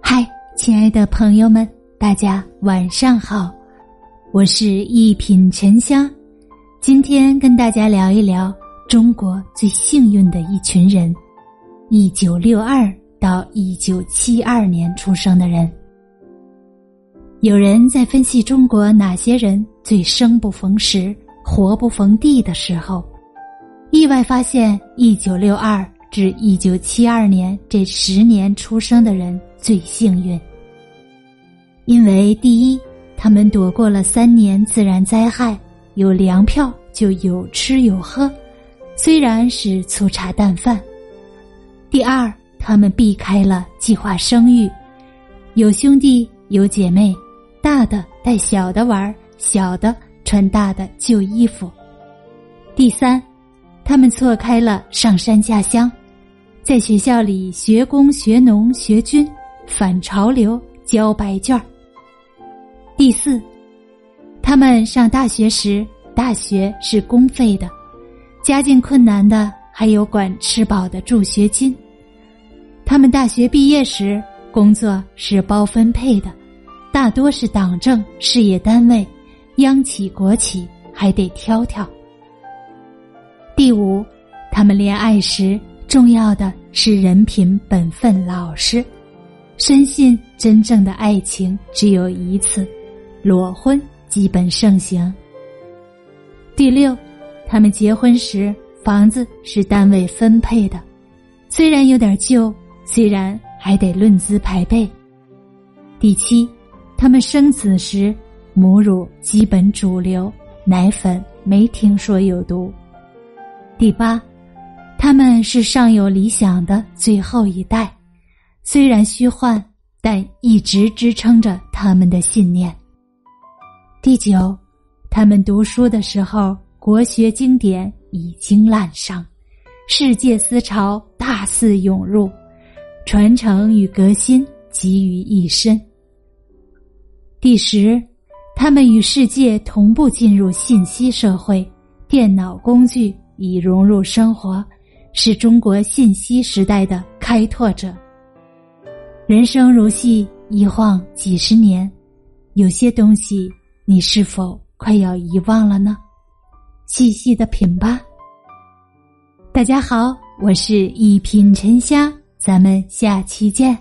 嗨，亲爱的朋友们，大家晚上好，我是一品沉香，今天跟大家聊一聊中国最幸运的一群人——一九六二到一九七二年出生的人。有人在分析中国哪些人最生不逢时、活不逢地的时候，意外发现一九六二。至一九七二年这十年出生的人最幸运，因为第一，他们躲过了三年自然灾害，有粮票就有吃有喝，虽然是粗茶淡饭；第二，他们避开了计划生育，有兄弟有姐妹，大的带小的玩，小的穿大的旧衣服；第三，他们错开了上山下乡。在学校里学工学农学军，反潮流交白卷儿第四，他们上大学时，大学是公费的，家境困难的还有管吃饱的助学金。他们大学毕业时，工作是包分配的，大多是党政事业单位，央企国企还得挑挑。第五，他们恋爱时。重要的是人品本分老实，深信真正的爱情只有一次，裸婚基本盛行。第六，他们结婚时房子是单位分配的，虽然有点旧，虽然还得论资排辈。第七，他们生子时母乳基本主流，奶粉没听说有毒。第八。他们是尚有理想的最后一代，虽然虚幻，但一直支撑着他们的信念。第九，他们读书的时候，国学经典已经滥觞，世界思潮大肆涌入，传承与革新集于一身。第十，他们与世界同步进入信息社会，电脑工具已融入生活。是中国信息时代的开拓者。人生如戏，一晃几十年，有些东西你是否快要遗忘了呢？细细的品吧。大家好，我是一品沉香，咱们下期见。